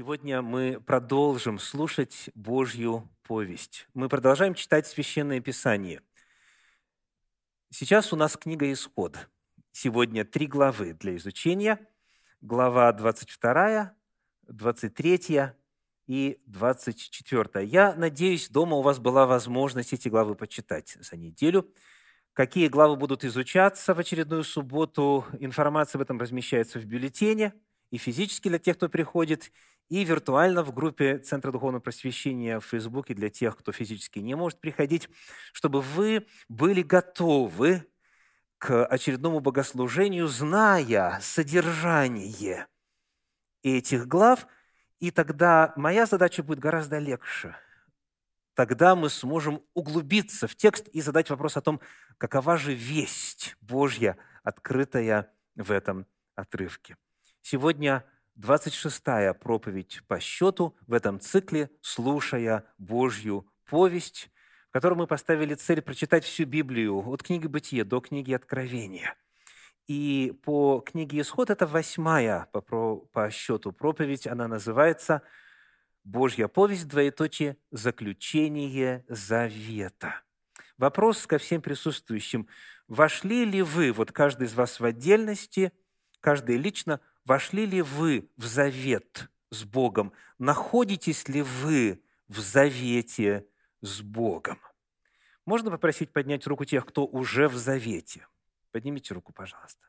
Сегодня мы продолжим слушать Божью повесть. Мы продолжаем читать Священное Писание. Сейчас у нас книга «Исход». Сегодня три главы для изучения. Глава 22, 23 и 24. Я надеюсь, дома у вас была возможность эти главы почитать за неделю. Какие главы будут изучаться в очередную субботу, информация об этом размещается в бюллетене – и физически для тех, кто приходит, и виртуально в группе Центра Духовного Просвещения в Фейсбуке для тех, кто физически не может приходить, чтобы вы были готовы к очередному богослужению, зная содержание этих глав, и тогда моя задача будет гораздо легче. Тогда мы сможем углубиться в текст и задать вопрос о том, какова же весть Божья, открытая в этом отрывке. Сегодня 26-я проповедь по счету в этом цикле «Слушая Божью повесть», в котором мы поставили цель прочитать всю Библию от книги Бытия до книги Откровения. И по книге Исход это восьмая по счету проповедь, она называется «Божья повесть, двоеточие, заключение завета». Вопрос ко всем присутствующим. Вошли ли вы, вот каждый из вас в отдельности, каждый лично, Вошли ли вы в завет с Богом? Находитесь ли вы в завете с Богом? Можно попросить поднять руку тех, кто уже в завете? Поднимите руку, пожалуйста.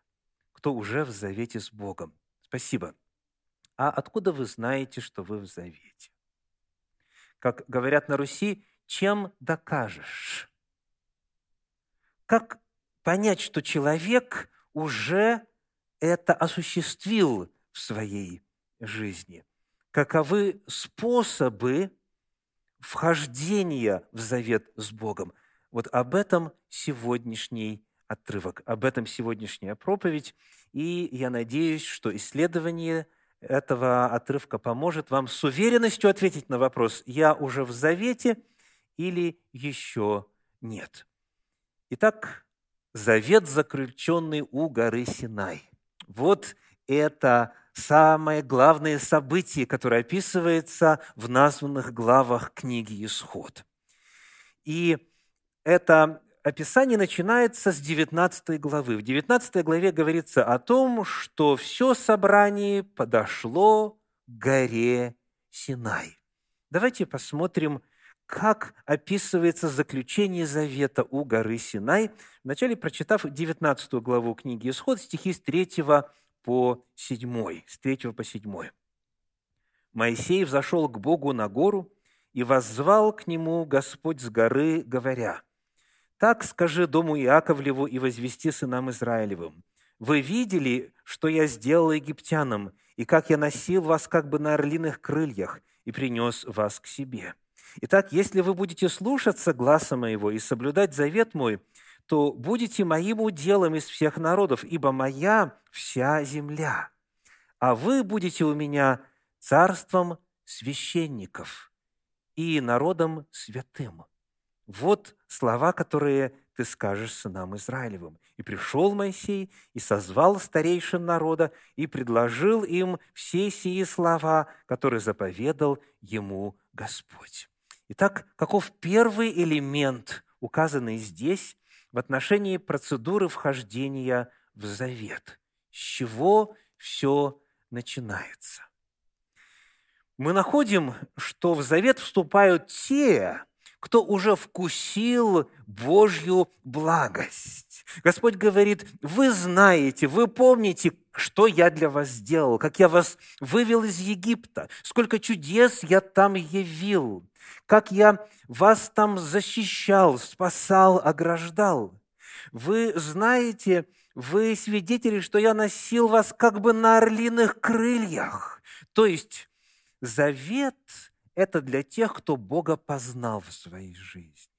Кто уже в завете с Богом? Спасибо. А откуда вы знаете, что вы в завете? Как говорят на Руси, чем докажешь? Как понять, что человек уже это осуществил в своей жизни. Каковы способы вхождения в завет с Богом? Вот об этом сегодняшний отрывок, об этом сегодняшняя проповедь. И я надеюсь, что исследование этого отрывка поможет вам с уверенностью ответить на вопрос, я уже в завете или еще нет. Итак, завет, заключенный у горы Синай. Вот это самое главное событие, которое описывается в названных главах книги «Исход». И это описание начинается с 19 главы. В 19 главе говорится о том, что все собрание подошло к горе Синай. Давайте посмотрим, как описывается заключение завета у горы Синай, вначале прочитав 19 главу книги «Исход», стихи с 3 по 7, с 3 по 7. «Моисей взошел к Богу на гору, и воззвал к нему Господь с горы, говоря, «Так скажи дому Иаковлеву и возвести сынам Израилевым, вы видели, что я сделал египтянам, и как я носил вас как бы на орлиных крыльях и принес вас к себе. Итак, если вы будете слушаться гласа моего и соблюдать завет мой, то будете моим уделом из всех народов, ибо моя вся земля. А вы будете у меня царством священников и народом святым. Вот слова, которые ты скажешь сынам Израилевым. И пришел Моисей, и созвал старейшин народа, и предложил им все сии слова, которые заповедал ему Господь. Итак, каков первый элемент, указанный здесь, в отношении процедуры вхождения в завет? С чего все начинается? Мы находим, что в завет вступают те, кто уже вкусил Божью благость. Господь говорит, вы знаете, вы помните, что я для вас сделал, как я вас вывел из Египта, сколько чудес я там явил, как я вас там защищал, спасал, ограждал. Вы знаете, вы свидетели, что я носил вас как бы на орлиных крыльях. То есть завет – это для тех, кто Бога познал в своей жизни,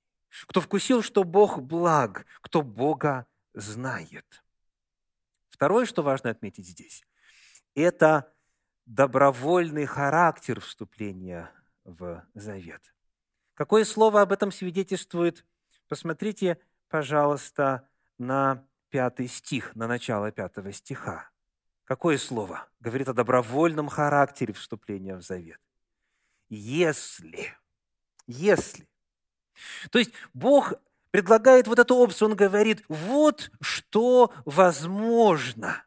кто вкусил, что Бог благ, кто Бога знает. Второе, что важно отметить здесь, это добровольный характер вступления в завет. Какое слово об этом свидетельствует? Посмотрите, пожалуйста, на пятый стих, на начало пятого стиха. Какое слово? Говорит о добровольном характере вступления в завет. Если, если. То есть Бог предлагает вот эту опцию, Он говорит, вот что возможно.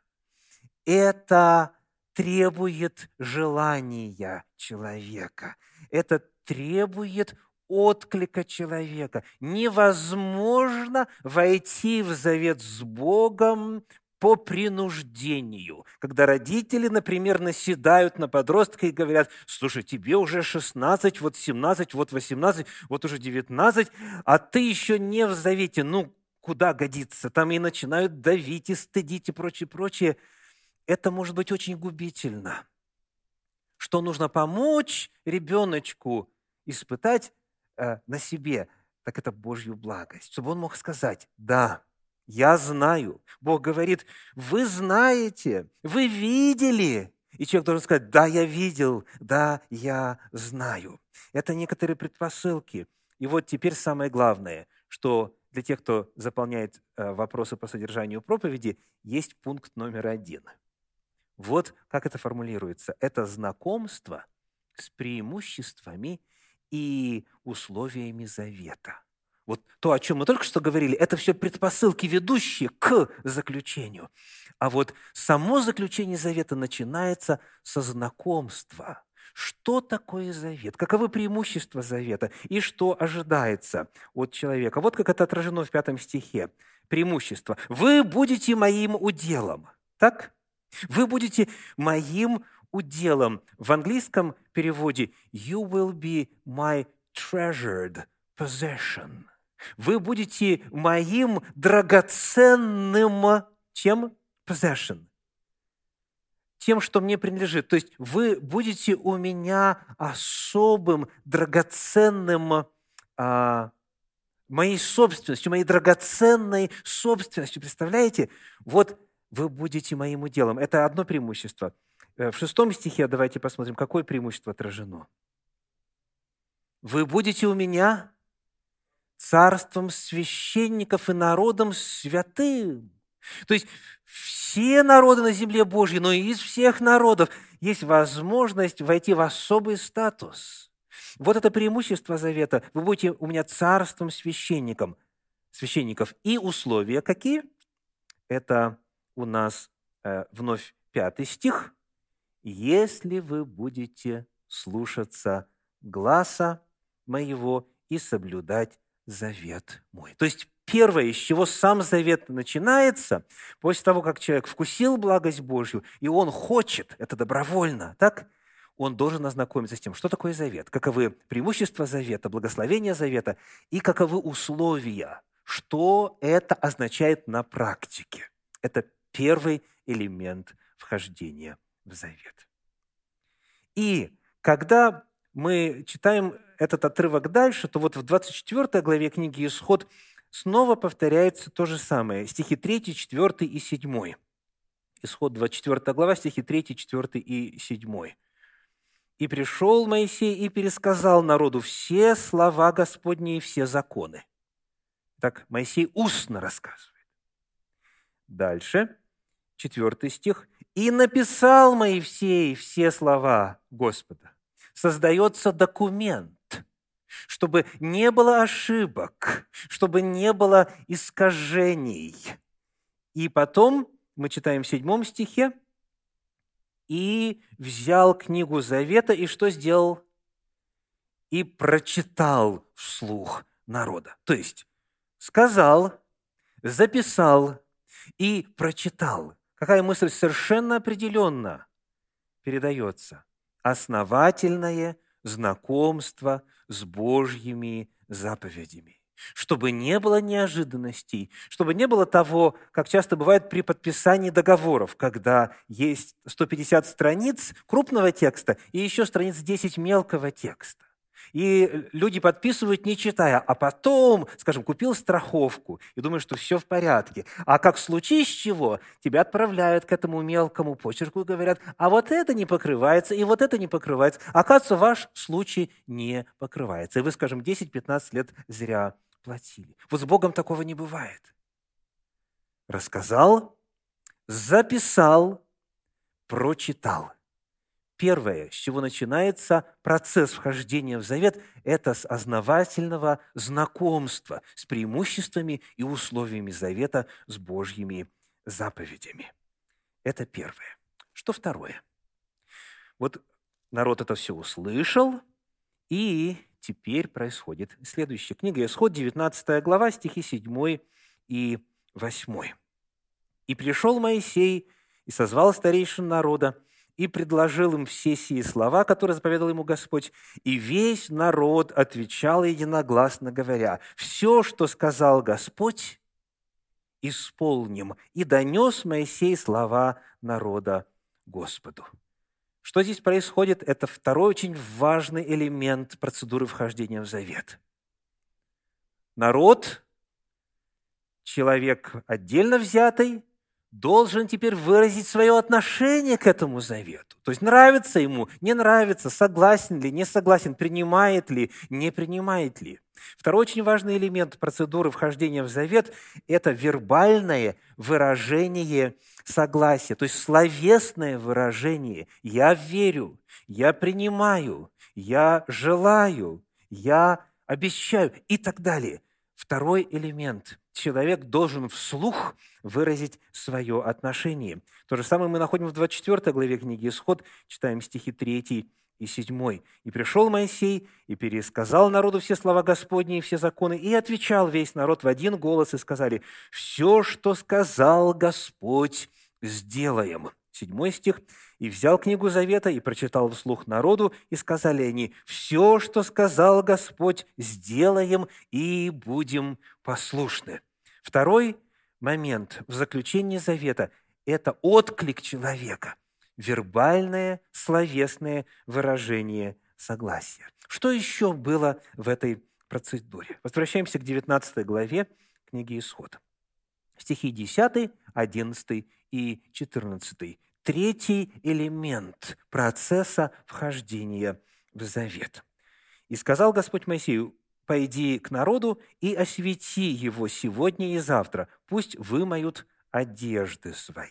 Это требует желания человека. Это требует отклика человека. Невозможно войти в завет с Богом по принуждению. Когда родители, например, наседают на подростка и говорят, слушай, тебе уже 16, вот 17, вот 18, вот уже 19, а ты еще не в завете, ну, куда годится? Там и начинают давить, и стыдить, и прочее, прочее. Это может быть очень губительно. Что нужно помочь ребеночку испытать э, на себе, так это Божью благость, чтобы он мог сказать, да, я знаю. Бог говорит, вы знаете, вы видели. И человек должен сказать, да, я видел, да, я знаю. Это некоторые предпосылки. И вот теперь самое главное, что для тех, кто заполняет э, вопросы по содержанию проповеди, есть пункт номер один. Вот как это формулируется. Это знакомство с преимуществами и условиями завета. Вот то, о чем мы только что говорили, это все предпосылки, ведущие к заключению. А вот само заключение завета начинается со знакомства. Что такое завет? Каковы преимущества завета? И что ожидается от человека? Вот как это отражено в пятом стихе. Преимущество. «Вы будете моим уделом». Так? Вы будете моим уделом. В английском переводе «You will be my treasured possession». Вы будете моим драгоценным чем? Possession. Тем, что мне принадлежит. То есть вы будете у меня особым, драгоценным, а, моей собственностью, моей драгоценной собственностью. Представляете? Вот вы будете моим уделом. Это одно преимущество. Э, в шестом стихе давайте посмотрим, какое преимущество отражено. Вы будете у меня царством священников и народом святым. То есть все народы на земле Божьей, но и из всех народов есть возможность войти в особый статус. Вот это преимущество завета. Вы будете у меня царством священником, священников. И условия какие? Это у нас э, вновь пятый стих. «Если вы будете слушаться гласа моего и соблюдать завет мой. То есть первое, с чего сам завет начинается, после того, как человек вкусил благость Божью, и он хочет, это добровольно, так? Он должен ознакомиться с тем, что такое завет, каковы преимущества завета, благословения завета и каковы условия, что это означает на практике. Это первый элемент вхождения в завет. И когда мы читаем этот отрывок дальше, то вот в 24 главе книги «Исход» снова повторяется то же самое. Стихи 3, 4 и 7. Исход 24 глава, стихи 3, 4 и 7. «И пришел Моисей и пересказал народу все слова Господни и все законы». Так Моисей устно рассказывает. Дальше, четвертый стих. «И написал Моисей все слова Господа» создается документ, чтобы не было ошибок, чтобы не было искажений. И потом мы читаем в седьмом стихе, и взял книгу Завета, и что сделал? И прочитал вслух народа. То есть сказал, записал и прочитал. Какая мысль совершенно определенно передается – основательное знакомство с Божьими заповедями. Чтобы не было неожиданностей, чтобы не было того, как часто бывает при подписании договоров, когда есть 150 страниц крупного текста и еще страниц 10 мелкого текста. И люди подписывают, не читая, а потом, скажем, купил страховку и думаешь, что все в порядке. А как в случае с чего, тебя отправляют к этому мелкому почерку и говорят, а вот это не покрывается, и вот это не покрывается. Оказывается, ваш случай не покрывается. И вы, скажем, 10-15 лет зря платили. Вот с Богом такого не бывает. Рассказал, записал, прочитал. Первое, с чего начинается процесс вхождения в завет, это с основательного знакомства с преимуществами и условиями завета с Божьими заповедями. Это первое. Что второе? Вот народ это все услышал, и теперь происходит следующее. Книга Исход, 19 глава, стихи 7 и 8. «И пришел Моисей и созвал старейшин народа, и предложил им все сии слова, которые заповедал ему Господь. И весь народ отвечал единогласно, говоря, «Все, что сказал Господь, исполним». И донес Моисей слова народа Господу. Что здесь происходит? Это второй очень важный элемент процедуры вхождения в завет. Народ, человек отдельно взятый, должен теперь выразить свое отношение к этому завету. То есть нравится ему, не нравится, согласен ли, не согласен, принимает ли, не принимает ли. Второй очень важный элемент процедуры вхождения в завет – это вербальное выражение согласия, то есть словесное выражение «я верю», «я принимаю», «я желаю», «я обещаю» и так далее. Второй элемент – человек должен вслух выразить свое отношение. То же самое мы находим в 24 главе книги «Исход», читаем стихи 3 и 7. «И пришел Моисей, и пересказал народу все слова Господни и все законы, и отвечал весь народ в один голос, и сказали, «Все, что сказал Господь, сделаем». Седьмой стих. «И взял книгу Завета и прочитал вслух народу, и сказали они, «Все, что сказал Господь, сделаем и будем послушны». Второй момент в заключении Завета – это отклик человека – вербальное, словесное выражение согласия. Что еще было в этой процедуре? Возвращаемся к 19 главе книги Исход. Стихи 10, 11 и 14. Третий элемент процесса вхождения в завет. «И сказал Господь Моисею, пойди к народу и освети его сегодня и завтра, пусть вымоют одежды свои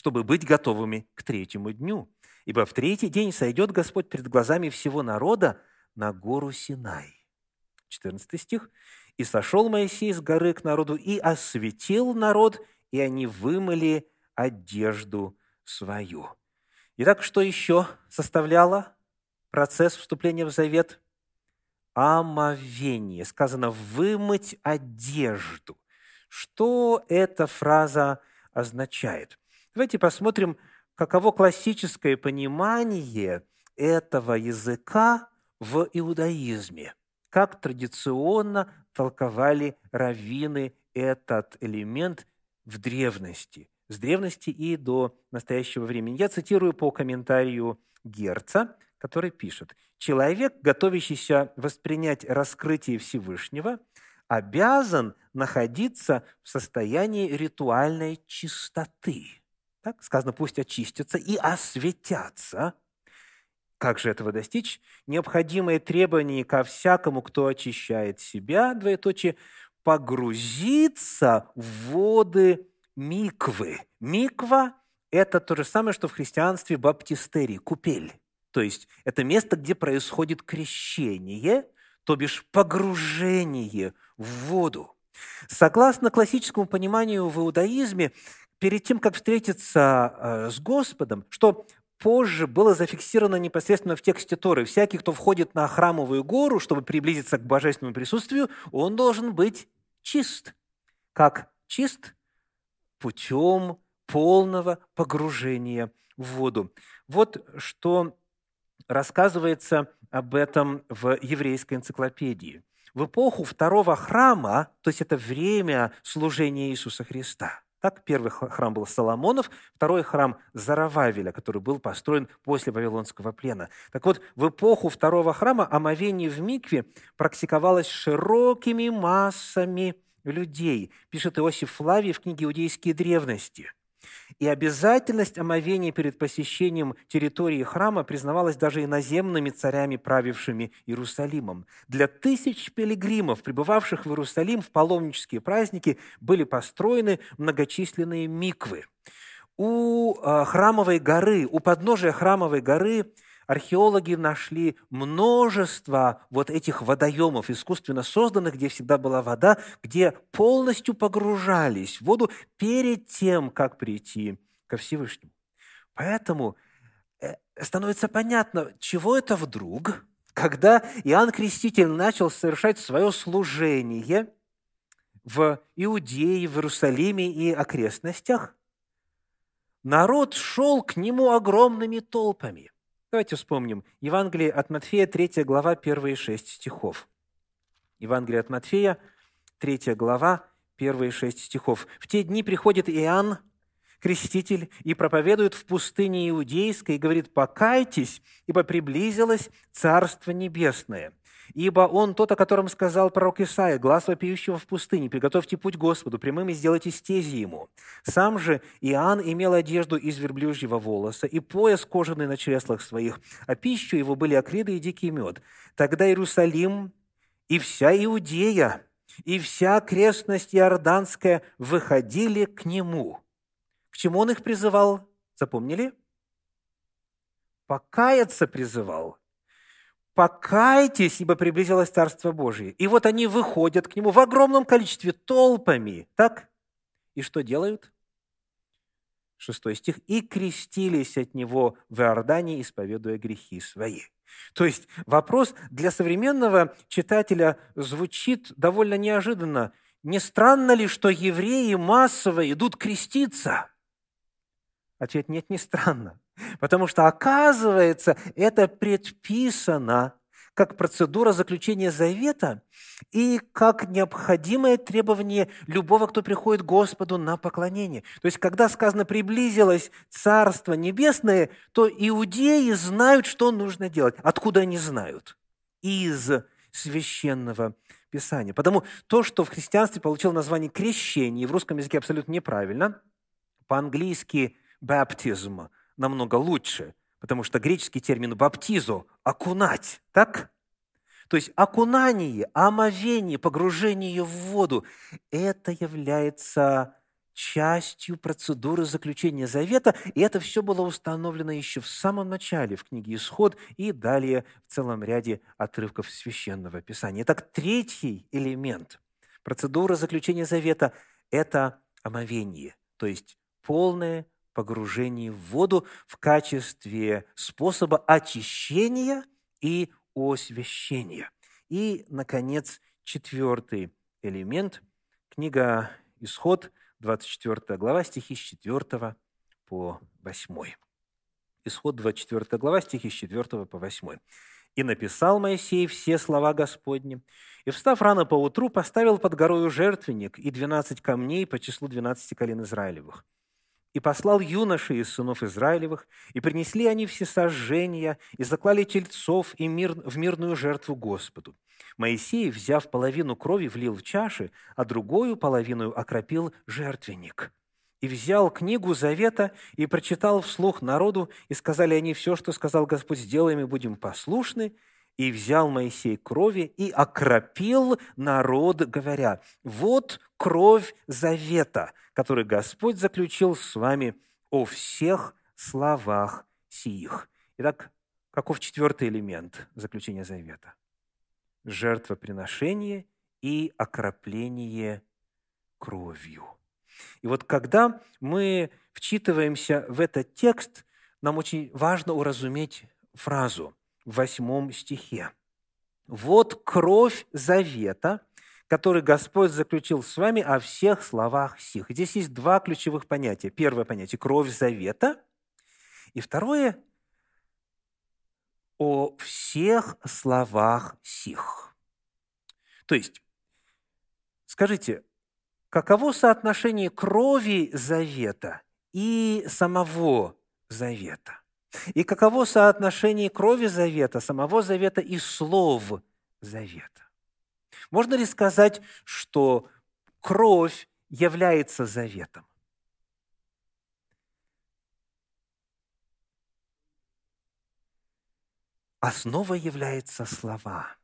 чтобы быть готовыми к третьему дню. Ибо в третий день сойдет Господь перед глазами всего народа на гору Синай. 14 стих. «И сошел Моисей с горы к народу, и осветил народ, и они вымыли одежду свою». Итак, что еще составляло процесс вступления в завет? Омовение. Сказано «вымыть одежду». Что эта фраза означает? Давайте посмотрим, каково классическое понимание этого языка в иудаизме, как традиционно толковали раввины этот элемент в древности, с древности и до настоящего времени. Я цитирую по комментарию Герца, который пишет, «Человек, готовящийся воспринять раскрытие Всевышнего, обязан находиться в состоянии ритуальной чистоты». Так сказано, пусть очистятся и осветятся. Как же этого достичь? Необходимое требование ко всякому, кто очищает себя, двоеточие, погрузиться в воды миквы. Миква – это то же самое, что в христианстве баптистерий, купель. То есть это место, где происходит крещение, то бишь погружение в воду. Согласно классическому пониманию в иудаизме, перед тем, как встретиться э, с Господом, что позже было зафиксировано непосредственно в тексте Торы. Всякий, кто входит на храмовую гору, чтобы приблизиться к божественному присутствию, он должен быть чист. Как чист? Путем полного погружения в воду. Вот что рассказывается об этом в еврейской энциклопедии. В эпоху второго храма, то есть это время служения Иисуса Христа – так, первый храм был Соломонов, второй храм Зарававеля, который был построен после Вавилонского плена. Так вот, в эпоху второго храма омовение в микве практиковалось широкими массами людей, пишет Иосиф Флавий в книге «Иудейские древности». И обязательность омовения перед посещением территории храма признавалась даже иноземными царями, правившими Иерусалимом. Для тысяч пилигримов, пребывавших в Иерусалим в паломнические праздники, были построены многочисленные миквы. у а, храмовой горы, у подножия храмовой горы археологи нашли множество вот этих водоемов, искусственно созданных, где всегда была вода, где полностью погружались в воду перед тем, как прийти ко Всевышнему. Поэтому э, становится понятно, чего это вдруг, когда Иоанн Креститель начал совершать свое служение в Иудее, в Иерусалиме и окрестностях, народ шел к нему огромными толпами – Давайте вспомним. Евангелие от Матфея, 3 глава, первые шесть стихов. Евангелие от Матфея, 3 глава, первые шесть стихов. «В те дни приходит Иоанн, креститель, и проповедует в пустыне Иудейской, и говорит, «Покайтесь, ибо приблизилось Царство Небесное». Ибо он тот, о котором сказал пророк Исаия, глаз вопиющего в пустыне, приготовьте путь Господу, прямым и сделайте стези ему. Сам же Иоанн имел одежду из верблюжьего волоса и пояс кожаный на чреслах своих, а пищу его были акриды и дикий мед. Тогда Иерусалим и вся Иудея, и вся окрестность Иорданская выходили к нему. К чему он их призывал? Запомнили? Покаяться призывал – покайтесь, ибо приблизилось Царство Божие. И вот они выходят к нему в огромном количестве, толпами. Так? И что делают? Шестой стих. «И крестились от него в Иордане, исповедуя грехи свои». То есть вопрос для современного читателя звучит довольно неожиданно. Не странно ли, что евреи массово идут креститься? Ответ нет, не странно. Потому что, оказывается, это предписано как процедура заключения завета и как необходимое требование любого, кто приходит к Господу на поклонение. То есть, когда сказано «приблизилось Царство Небесное», то иудеи знают, что нужно делать. Откуда они знают? Из священного Писания. Потому то, что в христианстве получило название крещение, в русском языке абсолютно неправильно, по-английски «baptism», намного лучше, потому что греческий термин «баптизо» – «окунать», так? То есть окунание, омовение, погружение в воду – это является частью процедуры заключения завета, и это все было установлено еще в самом начале в книге «Исход» и далее в целом ряде отрывков Священного Писания. Итак, третий элемент процедуры заключения завета – это омовение, то есть полное погружении в воду в качестве способа очищения и освящения. И, наконец, четвертый элемент. Книга «Исход», 24 глава, стихи с 4 по 8. Исход, 24 глава, стихи с 4 по 8. «И написал Моисей все слова Господни, и, встав рано по утру, поставил под горою жертвенник и двенадцать камней по числу двенадцати колен Израилевых, и послал юноши из сынов Израилевых, и принесли они все сожжения, и заклали тельцов и мир, в мирную жертву Господу. Моисей, взяв половину крови, влил в чаши, а другую половину окропил жертвенник. И взял книгу Завета и прочитал вслух народу, и сказали они, все, что сказал Господь, сделаем и будем послушны. И взял Моисей крови и окропил народ, говоря, вот кровь завета, который Господь заключил с вами о всех словах сих. Итак, каков четвертый элемент заключения завета? Жертвоприношение и окропление кровью. И вот когда мы вчитываемся в этот текст, нам очень важно уразуметь фразу восьмом стихе. «Вот кровь завета, который Господь заключил с вами о всех словах сих. Здесь есть два ключевых понятия. Первое понятие – кровь завета. И второе – о всех словах сих. То есть, скажите, каково соотношение крови завета и самого завета? И каково соотношение крови завета, самого завета и слов завета? Можно ли сказать, что кровь является заветом? Основа является слова.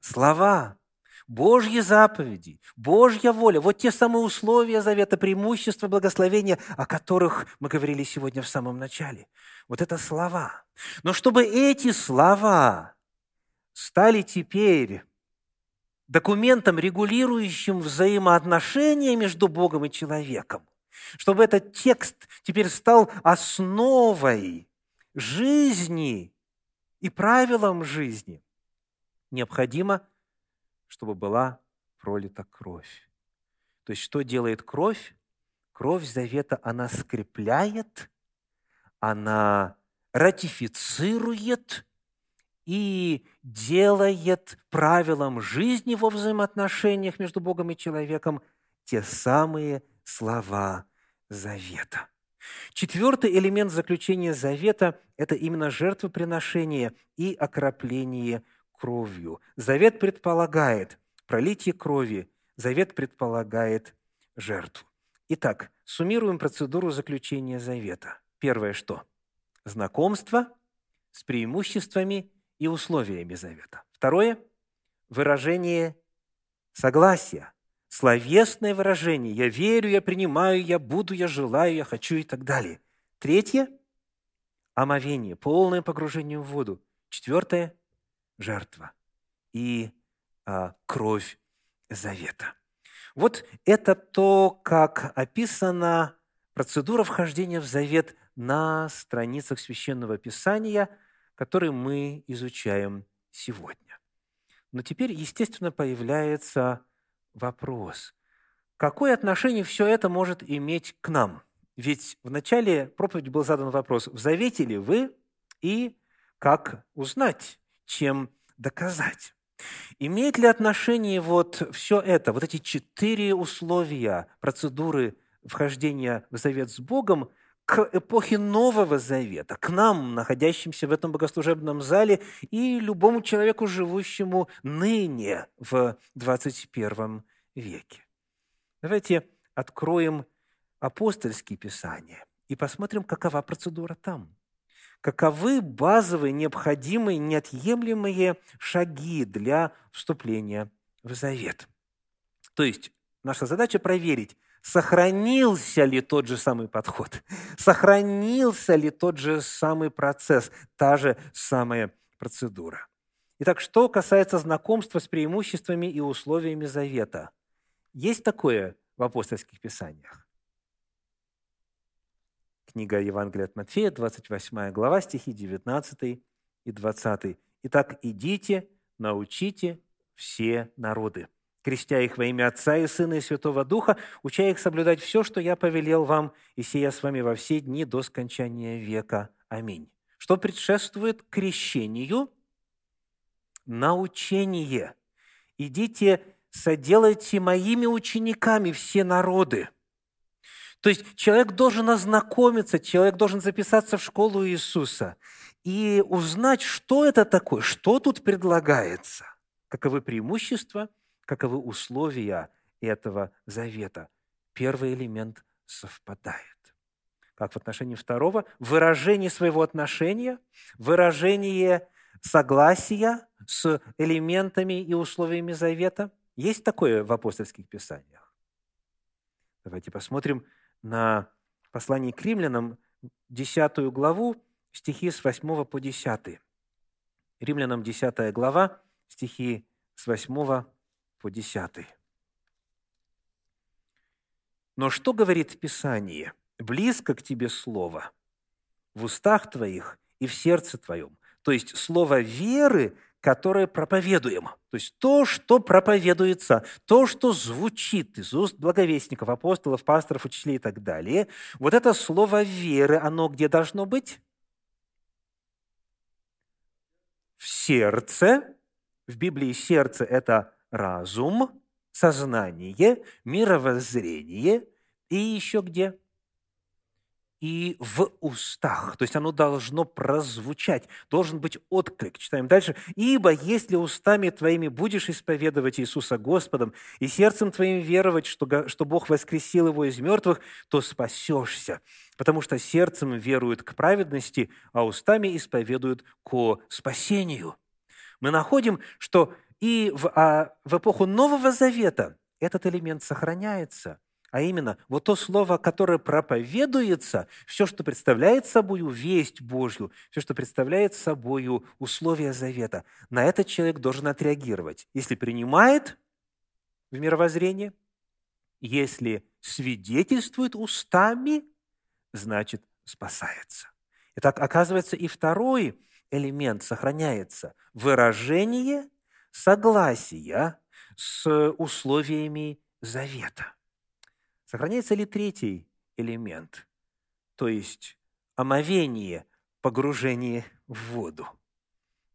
Слова. Божьи заповеди, Божья воля, вот те самые условия завета, преимущества, благословения, о которых мы говорили сегодня в самом начале. Вот это слова. Но чтобы эти слова стали теперь документом, регулирующим взаимоотношения между Богом и человеком, чтобы этот текст теперь стал основой жизни и правилом жизни, необходимо, чтобы была пролита кровь. То есть, что делает кровь? Кровь завета, она скрепляет, она ратифицирует и делает правилом жизни во взаимоотношениях между Богом и человеком те самые слова завета. Четвертый элемент заключения завета – это именно жертвоприношение и окропление кровью. Завет предполагает пролитие крови, завет предполагает жертву. Итак, суммируем процедуру заключения завета. Первое что? Знакомство с преимуществами и условиями завета. Второе – выражение согласия, словесное выражение «я верю, я принимаю, я буду, я желаю, я хочу» и так далее. Третье – омовение, полное погружение в воду. Четвертое – жертва и а, кровь завета. Вот это то, как описана процедура вхождения в завет на страницах Священного Писания, которые мы изучаем сегодня. Но теперь, естественно, появляется вопрос. Какое отношение все это может иметь к нам? Ведь в начале проповеди был задан вопрос, в завете ли вы и как узнать, чем доказать. Имеет ли отношение вот все это, вот эти четыре условия процедуры вхождения в завет с Богом к эпохе Нового Завета, к нам, находящимся в этом богослужебном зале, и любому человеку, живущему ныне в 21 веке. Давайте откроем апостольские писания и посмотрим, какова процедура там. Каковы базовые, необходимые, неотъемлемые шаги для вступления в завет. То есть наша задача проверить, сохранился ли тот же самый подход, сохранился ли тот же самый процесс, та же самая процедура. Итак, что касается знакомства с преимуществами и условиями завета – есть такое в апостольских писаниях? Книга Евангелия от Матфея, 28 глава, стихи 19 и 20. «Итак, идите, научите все народы, крестя их во имя Отца и Сына и Святого Духа, уча их соблюдать все, что я повелел вам, и сия с вами во все дни до скончания века. Аминь». Что предшествует крещению? Научение. Идите соделайте моими учениками все народы. То есть человек должен ознакомиться, человек должен записаться в школу Иисуса и узнать, что это такое, что тут предлагается, каковы преимущества, каковы условия этого завета. Первый элемент совпадает. Как в отношении второго, выражение своего отношения, выражение согласия с элементами и условиями завета – есть такое в апостольских писаниях? Давайте посмотрим на послание к римлянам, 10 главу, стихи с 8 по 10. Римлянам 10 глава, стихи с 8 по 10. Но что говорит Писание? «Близко к тебе слово, в устах твоих и в сердце твоем». То есть слово веры, которое проповедуем. То есть то, что проповедуется, то, что звучит из уст благовестников, апостолов, пасторов, учителей и так далее. Вот это слово веры, оно где должно быть? В сердце. В Библии сердце – это разум, сознание, мировоззрение. И еще где? И в устах. То есть оно должно прозвучать, должен быть отклик. Читаем дальше. «Ибо если устами твоими будешь исповедовать Иисуса Господом и сердцем твоим веровать, что, что Бог воскресил его из мертвых, то спасешься, потому что сердцем веруют к праведности, а устами исповедуют ко спасению». Мы находим, что И в, а, в эпоху Нового Завета этот элемент сохраняется. А именно, вот то слово, которое проповедуется, все, что представляет собой весть Божью, все, что представляет собой условия завета, на этот человек должен отреагировать. Если принимает в мировоззрение, если свидетельствует устами, значит, спасается. Итак, оказывается, и второй элемент сохраняется – выражение согласия с условиями завета. Сохраняется ли третий элемент, то есть омовение, погружение в воду?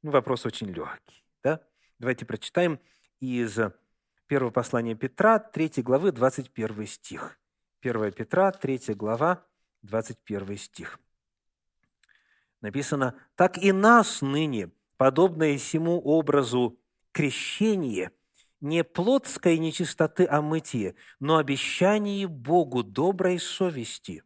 Ну, вопрос очень легкий. Да? Давайте прочитаем из первого послания Петра, 3 главы, 21 стих. 1 Петра, 3 глава, 21 стих. Написано, «Так и нас ныне, подобное всему образу крещение, не плотской нечистоты о мытье, но обещание Богу доброй совести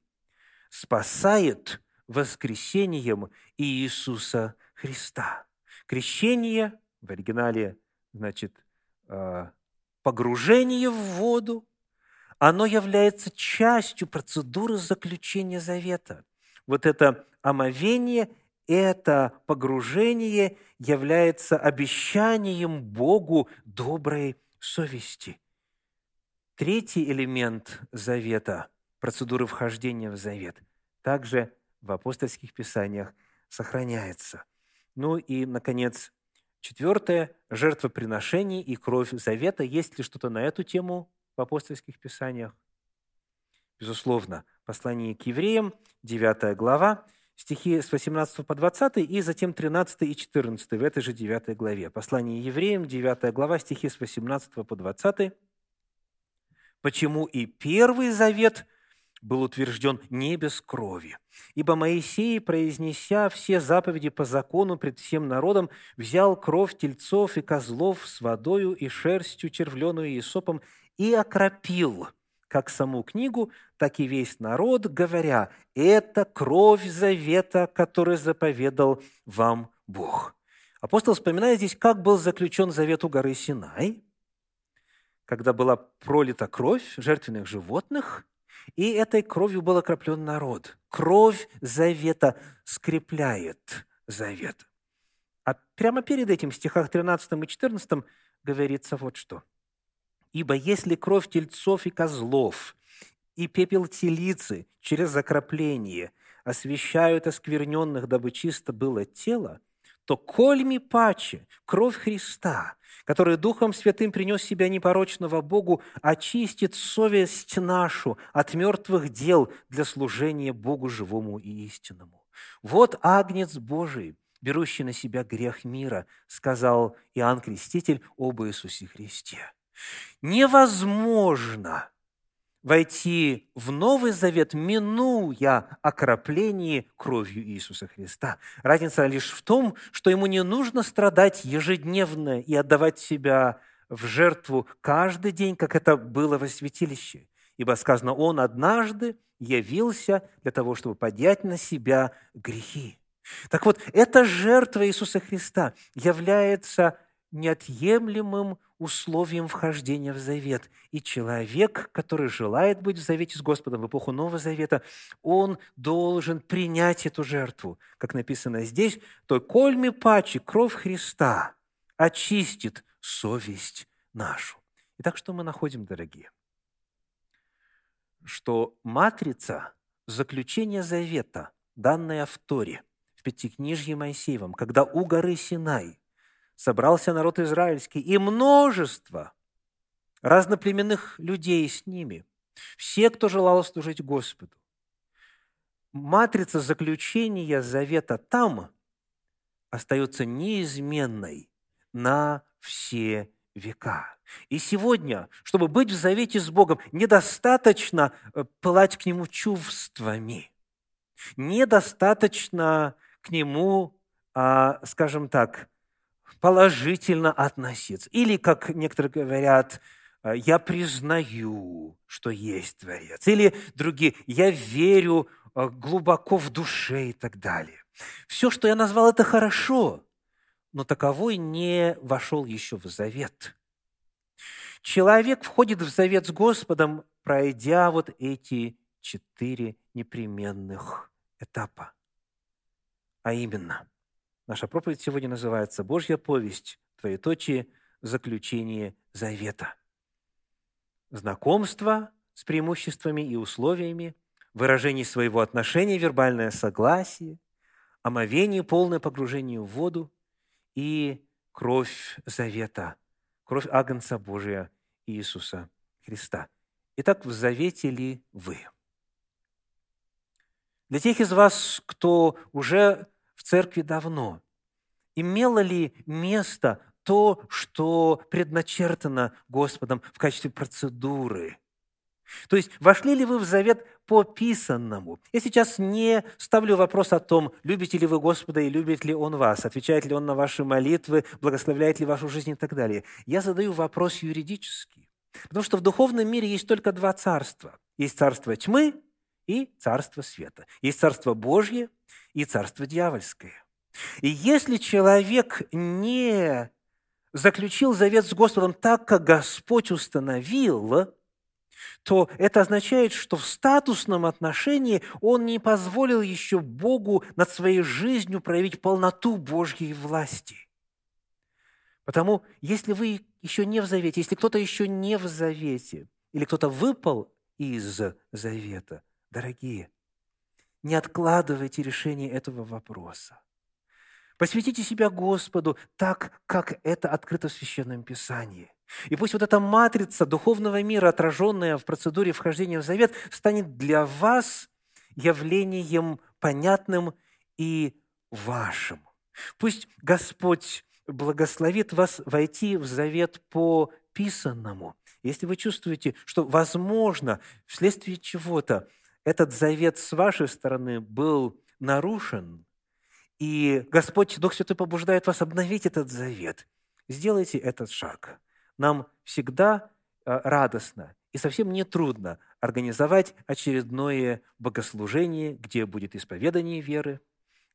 спасает воскресением Иисуса Христа». Крещение в оригинале значит а, погружение в воду, оно является частью процедуры заключения завета. Вот это омовение, это погружение является обещанием Богу доброй совести. Третий элемент завета, процедуры вхождения в завет, также в апостольских писаниях сохраняется. Ну и, наконец, четвертое – жертвоприношение и кровь завета. Есть ли что-то на эту тему в апостольских писаниях? Безусловно, послание к евреям, 9 глава, стихи с 18 по 20 и затем 13 и 14 в этой же 9 главе. Послание евреям, 9 глава, стихи с 18 по 20. «Почему и первый завет был утвержден не без крови. Ибо Моисей, произнеся все заповеди по закону пред всем народом, взял кровь тельцов и козлов с водою и шерстью червленую и сопом и окропил – как саму книгу, так и весь народ, говоря, «Это кровь завета, который заповедал вам Бог». Апостол вспоминает здесь, как был заключен завет у горы Синай, когда была пролита кровь жертвенных животных, и этой кровью был окроплен народ. Кровь завета скрепляет завет. А прямо перед этим, в стихах 13 и 14, говорится вот что – Ибо если кровь тельцов и козлов и пепел телицы через закропление освещают оскверненных, дабы чисто было тело, то кольми паче кровь Христа, который Духом Святым принес себя непорочного Богу, очистит совесть нашу от мертвых дел для служения Богу живому и истинному. Вот Агнец Божий, берущий на себя грех мира, сказал Иоанн Креститель об Иисусе Христе. Невозможно войти в Новый Завет, минуя окропление кровью Иисуса Христа. Разница лишь в том, что ему не нужно страдать ежедневно и отдавать себя в жертву каждый день, как это было во святилище. Ибо сказано, Он однажды явился для того, чтобы поднять на себя грехи. Так вот, эта жертва Иисуса Христа является неотъемлемым условием вхождения в завет. И человек, который желает быть в завете с Господом в эпоху Нового Завета, он должен принять эту жертву. Как написано здесь, то кольми пачи, кровь Христа очистит совесть нашу. Итак, что мы находим, дорогие? Что матрица заключения завета, данная в Торе, в Пятикнижье Моисеевом, когда у горы Синай – собрался народ израильский, и множество разноплеменных людей с ними, все, кто желал служить Господу. Матрица заключения завета там остается неизменной на все века. И сегодня, чтобы быть в завете с Богом, недостаточно э, пылать к Нему чувствами, недостаточно к Нему, а, скажем так, положительно относиться. Или, как некоторые говорят, «Э, я признаю, что есть Творец. Или другие, я верю э, глубоко в душе и так далее. Все, что я назвал, это хорошо. но таковой не вошел еще в завет. Человек входит в завет с Господом, пройдя вот эти четыре непременных этапа. А именно, наша проповедь сегодня называется «Божья повесть, твоеточие, заключение завета». Знакомство с преимуществами и условиями, выражение своего отношения, вербальное согласие, омовение, полное погружение в воду и кровь завета, кровь Агнца Божия Иисуса Христа. Итак, в завете ли вы? Для тех из вас, кто уже в церкви давно, имело ли место то, что предначертано Господом в качестве процедуры – то есть, вошли ли вы в завет по писанному? Я сейчас не ставлю вопрос о том, любите ли вы Господа и любит ли Он вас, отвечает ли Он на ваши молитвы, благословляет ли вашу жизнь и так далее. Я задаю вопрос юридический. Потому что в духовном мире есть только два царства. Есть царство тьмы и царство света. Есть царство Божье и царство дьявольское. И если человек не заключил завет с Господом так, как Господь установил, то это означает, что в статусном отношении он не позволил еще Богу над своей жизнью проявить полноту Божьей власти. Потому, если вы еще не в завете, если кто-то еще не в завете, или кто-то выпал из завета, дорогие, не откладывайте решение этого вопроса. Посвятите себя Господу так, как это открыто в Священном Писании – и пусть вот эта матрица духовного мира, отраженная в процедуре вхождения в завет, станет для вас явлением понятным и вашим. Пусть Господь благословит вас войти в завет по писанному. Если вы чувствуете, что, возможно, вследствие чего-то этот завет с вашей стороны был нарушен, и Господь, Дух Святой побуждает вас обновить этот завет, сделайте этот шаг – нам всегда э, радостно и совсем не трудно организовать очередное богослужение, где будет исповедание веры,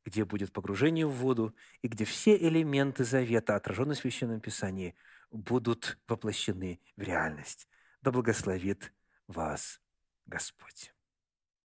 где будет погружение в воду, и где все элементы завета, отраженные в Священном Писании, будут воплощены в реальность. Да благословит вас Господь.